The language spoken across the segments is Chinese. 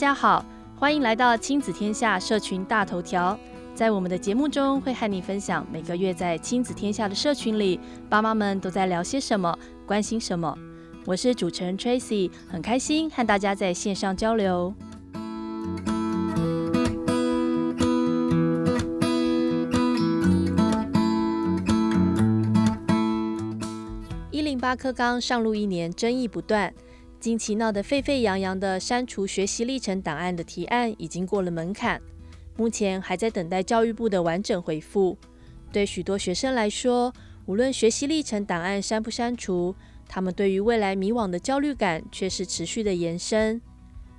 大家好，欢迎来到亲子天下社群大头条。在我们的节目中，会和你分享每个月在亲子天下的社群里，爸妈们都在聊些什么，关心什么。我是主持人 Tracy，很开心和大家在线上交流。一零八课纲上路一年，争议不断。近期闹得沸沸扬扬的删除学习历程档案的提案已经过了门槛，目前还在等待教育部的完整回复。对许多学生来说，无论学习历程档案删不删除，他们对于未来迷惘的焦虑感却是持续的延伸。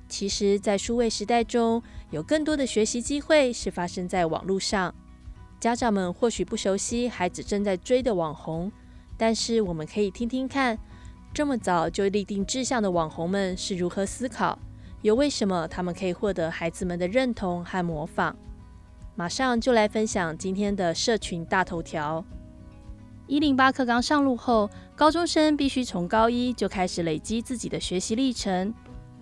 其实，在数位时代中，有更多的学习机会是发生在网络上。家长们或许不熟悉孩子正在追的网红，但是我们可以听听看。这么早就立定志向的网红们是如何思考？又为什么他们可以获得孩子们的认同和模仿？马上就来分享今天的社群大头条。一零八课纲上路后，高中生必须从高一就开始累积自己的学习历程。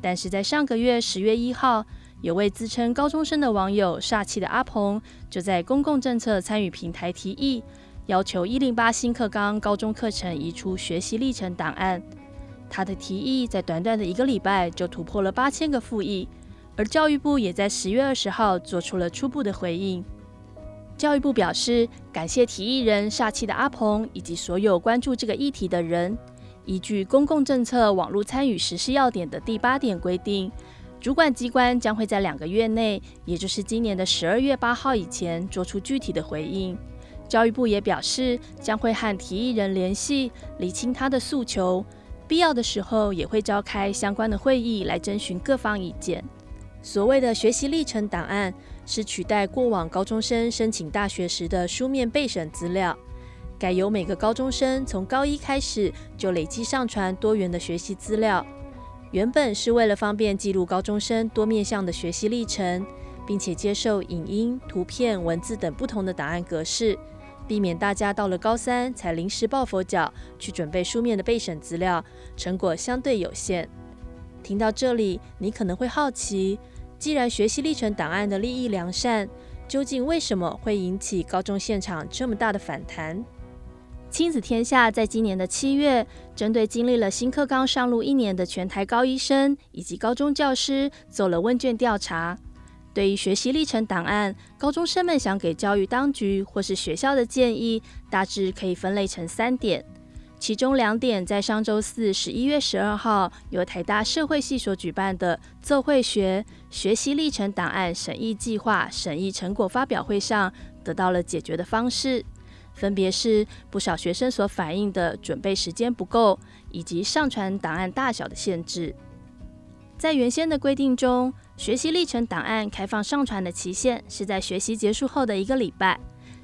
但是在上个月十月一号，有位自称高中生的网友煞气的阿鹏，就在公共政策参与平台提议。要求一零八新课纲高中课程移出学习历程档案，他的提议在短短的一个礼拜就突破了八千个复议，而教育部也在十月二十号做出了初步的回应。教育部表示，感谢提议人煞气的阿鹏以及所有关注这个议题的人。依据《公共政策网络参与实施要点》的第八点规定，主管机关将会在两个月内，也就是今年的十二月八号以前，做出具体的回应。教育部也表示，将会和提议人联系，厘清他的诉求，必要的时候也会召开相关的会议来征询各方意见。所谓的学习历程档案，是取代过往高中生申请大学时的书面备审资料，改由每个高中生从高一开始就累积上传多元的学习资料。原本是为了方便记录高中生多面向的学习历程，并且接受影音、图片、文字等不同的档案格式。避免大家到了高三才临时抱佛脚去准备书面的备审资料，成果相对有限。听到这里，你可能会好奇，既然学习历程档案的利益良善，究竟为什么会引起高中现场这么大的反弹？亲子天下在今年的七月，针对经历了新课纲上路一年的全台高一生以及高中教师，做了问卷调查。对于学习历程档案，高中生们想给教育当局或是学校的建议，大致可以分类成三点。其中两点在上周四，十一月十二号，由台大社会系所举办的“奏会学学习历程档案审议计划审议成果发表会”上得到了解决的方式，分别是不少学生所反映的准备时间不够，以及上传档案大小的限制。在原先的规定中，学习历程档案开放上传的期限是在学习结束后的一个礼拜，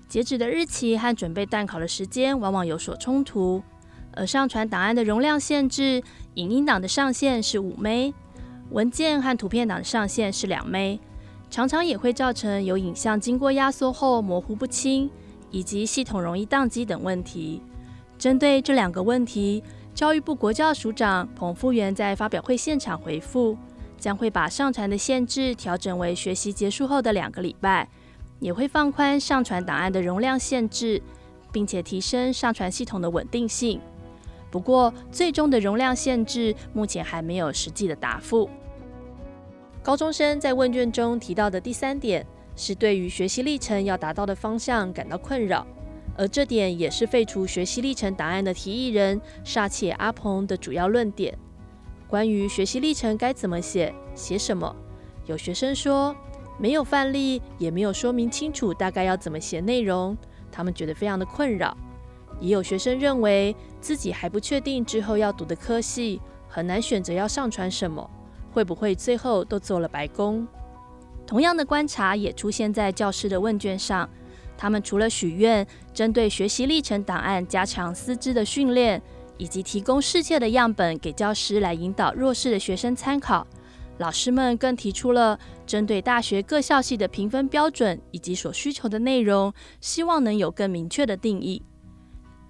截止的日期和准备段考的时间往往有所冲突。而上传档案的容量限制，影音档的上限是五 M，文件和图片档的上限是两 M，常常也会造成有影像经过压缩后模糊不清，以及系统容易宕机等问题。针对这两个问题，教育部国教署长彭富源在发表会现场回复，将会把上传的限制调整为学习结束后的两个礼拜，也会放宽上传档案的容量限制，并且提升上传系统的稳定性。不过，最终的容量限制目前还没有实际的答复。高中生在问卷中提到的第三点，是对于学习历程要达到的方向感到困扰。而这点也是废除学习历程档案的提议人煞气阿鹏的主要论点。关于学习历程该怎么写、写什么，有学生说没有范例，也没有说明清楚大概要怎么写内容，他们觉得非常的困扰。也有学生认为自己还不确定之后要读的科系，很难选择要上传什么，会不会最后都做了白工？同样的观察也出现在教师的问卷上。他们除了许愿针对学习历程档案加强师资的训练，以及提供适切的样本给教师来引导弱势的学生参考，老师们更提出了针对大学各校系的评分标准以及所需求的内容，希望能有更明确的定义。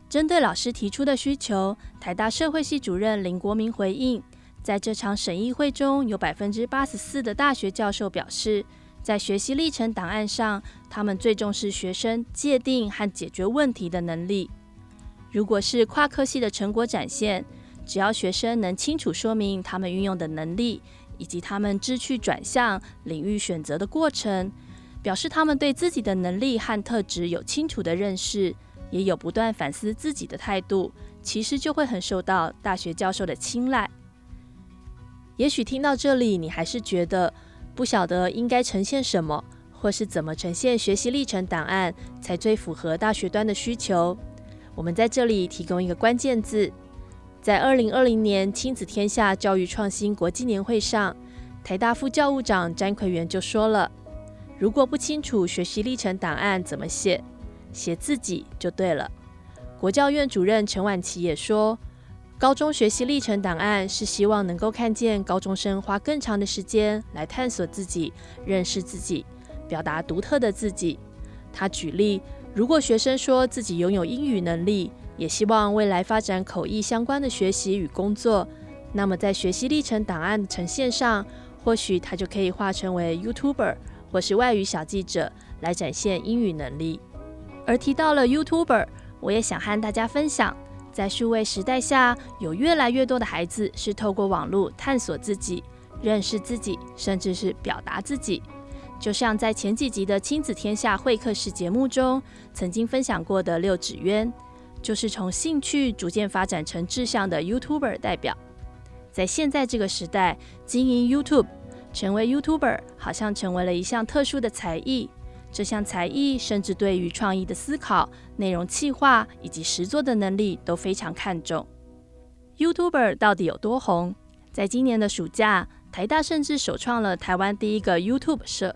针对老师提出的需求，台大社会系主任林国民回应，在这场审议会中，有百分之八十四的大学教授表示，在学习历程档案上，他们最重视学生界定和解决问题的能力。如果是跨科系的成果展现，只要学生能清楚说明他们运用的能力，以及他们志趣转向领域选择的过程，表示他们对自己的能力和特质有清楚的认识，也有不断反思自己的态度，其实就会很受到大学教授的青睐。也许听到这里，你还是觉得不晓得应该呈现什么，或是怎么呈现学习历程档案才最符合大学端的需求。我们在这里提供一个关键字，在二零二零年亲子天下教育创新国际年会上，台大副教务长詹奎元就说了：“如果不清楚学习历程档案怎么写，写自己就对了。”国教院主任陈婉琪也说。高中学习历程档案是希望能够看见高中生花更长的时间来探索自己、认识自己、表达独特的自己。他举例，如果学生说自己拥有英语能力，也希望未来发展口译相关的学习与工作，那么在学习历程档案的呈现上，或许他就可以化成为 YouTuber 或是外语小记者来展现英语能力。而提到了 YouTuber，我也想和大家分享。在数位时代下，有越来越多的孩子是透过网络探索自己、认识自己，甚至是表达自己。就像在前几集的亲子天下会客室节目中曾经分享过的六指渊，就是从兴趣逐渐发展成志向的 YouTuber 代表。在现在这个时代，经营 YouTube，成为 YouTuber，好像成为了一项特殊的才艺。这项才艺甚至对于创意的思考、内容企划以及实作的能力都非常看重。YouTuber 到底有多红？在今年的暑假，台大甚至首创了台湾第一个 YouTube 社。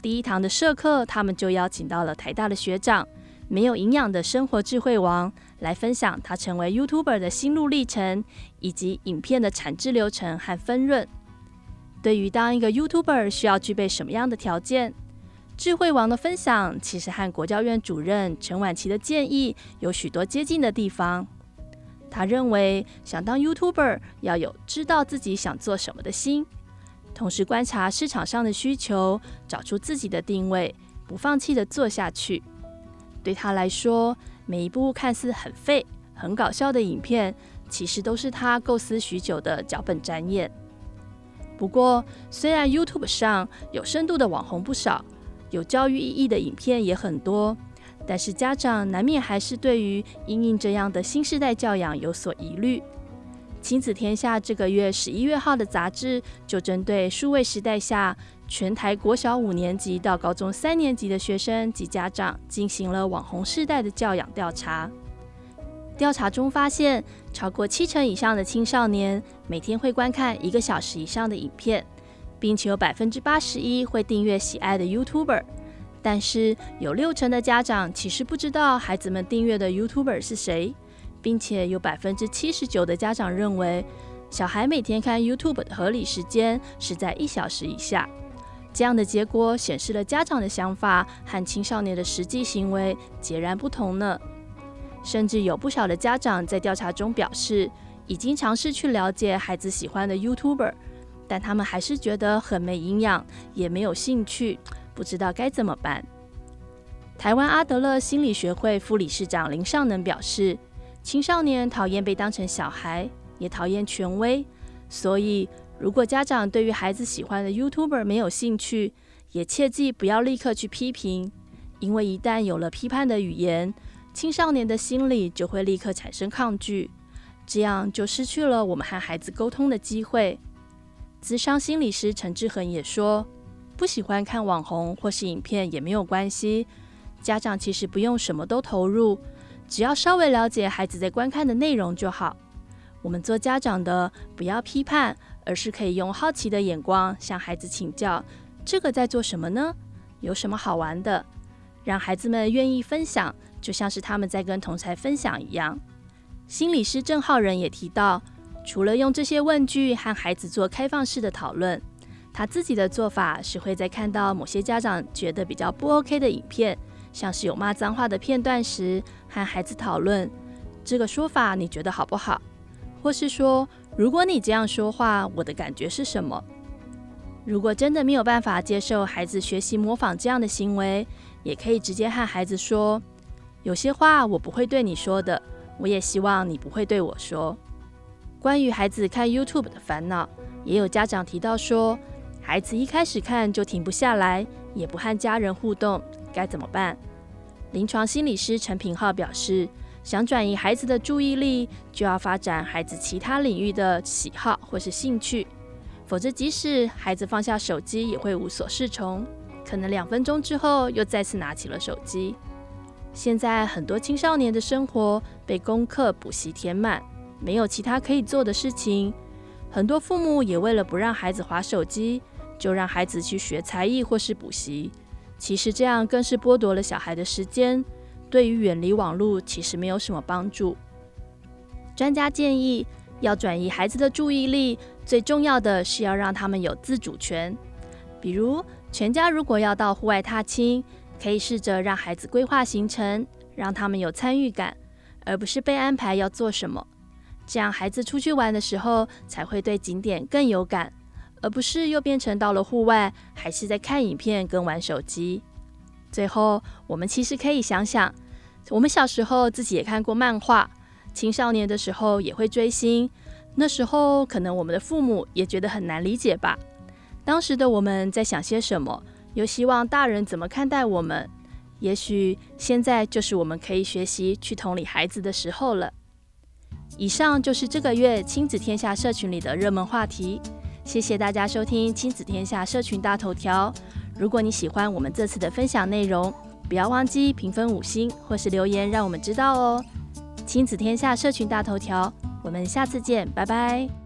第一堂的社课，他们就邀请到了台大的学长，没有营养的生活智慧王，来分享他成为 YouTuber 的心路历程，以及影片的产制流程和分润。对于当一个 YouTuber 需要具备什么样的条件？智慧王的分享其实和国教院主任陈婉琪的建议有许多接近的地方。他认为，想当 YouTuber 要有知道自己想做什么的心，同时观察市场上的需求，找出自己的定位，不放弃的做下去。对他来说，每一部看似很废、很搞笑的影片，其实都是他构思许久的脚本展演。不过，虽然 YouTube 上有深度的网红不少。有教育意义的影片也很多，但是家长难免还是对于因应这样的新时代教养有所疑虑。亲子天下这个月十一月号的杂志就针对数位时代下全台国小五年级到高中三年级的学生及家长进行了网红世代的教养调查。调查中发现，超过七成以上的青少年每天会观看一个小时以上的影片。并且有百分之八十一会订阅喜爱的 YouTuber，但是有六成的家长其实不知道孩子们订阅的 YouTuber 是谁，并且有百分之七十九的家长认为小孩每天看 YouTube 的合理时间是在一小时以下。这样的结果显示了家长的想法和青少年的实际行为截然不同呢。甚至有不少的家长在调查中表示，已经尝试去了解孩子喜欢的 YouTuber。但他们还是觉得很没营养，也没有兴趣，不知道该怎么办。台湾阿德勒心理学会副理事长林尚能表示，青少年讨厌被当成小孩，也讨厌权威，所以如果家长对于孩子喜欢的 YouTuber 没有兴趣，也切记不要立刻去批评，因为一旦有了批判的语言，青少年的心理就会立刻产生抗拒，这样就失去了我们和孩子沟通的机会。咨商心理师陈志恒也说，不喜欢看网红或是影片也没有关系，家长其实不用什么都投入，只要稍微了解孩子在观看的内容就好。我们做家长的不要批判，而是可以用好奇的眼光向孩子请教，这个在做什么呢？有什么好玩的？让孩子们愿意分享，就像是他们在跟同侪分享一样。心理师郑浩仁也提到。除了用这些问句和孩子做开放式的讨论，他自己的做法是会在看到某些家长觉得比较不 OK 的影片，像是有骂脏话的片段时，和孩子讨论这个说法你觉得好不好？或是说，如果你这样说话，我的感觉是什么？如果真的没有办法接受孩子学习模仿这样的行为，也可以直接和孩子说：“有些话我不会对你说的，我也希望你不会对我说。”关于孩子看 YouTube 的烦恼，也有家长提到说，孩子一开始看就停不下来，也不和家人互动，该怎么办？临床心理师陈品浩表示，想转移孩子的注意力，就要发展孩子其他领域的喜好或是兴趣，否则即使孩子放下手机，也会无所适从，可能两分钟之后又再次拿起了手机。现在很多青少年的生活被功课补习填满。没有其他可以做的事情，很多父母也为了不让孩子划手机，就让孩子去学才艺或是补习。其实这样更是剥夺了小孩的时间，对于远离网络其实没有什么帮助。专家建议，要转移孩子的注意力，最重要的是要让他们有自主权。比如，全家如果要到户外踏青，可以试着让孩子规划行程，让他们有参与感，而不是被安排要做什么。这样，孩子出去玩的时候才会对景点更有感，而不是又变成到了户外还是在看影片跟玩手机。最后，我们其实可以想想，我们小时候自己也看过漫画，青少年的时候也会追星，那时候可能我们的父母也觉得很难理解吧。当时的我们在想些什么，又希望大人怎么看待我们？也许现在就是我们可以学习去同理孩子的时候了。以上就是这个月亲子天下社群里的热门话题，谢谢大家收听亲子天下社群大头条。如果你喜欢我们这次的分享内容，不要忘记评分五星或是留言让我们知道哦。亲子天下社群大头条，我们下次见，拜拜。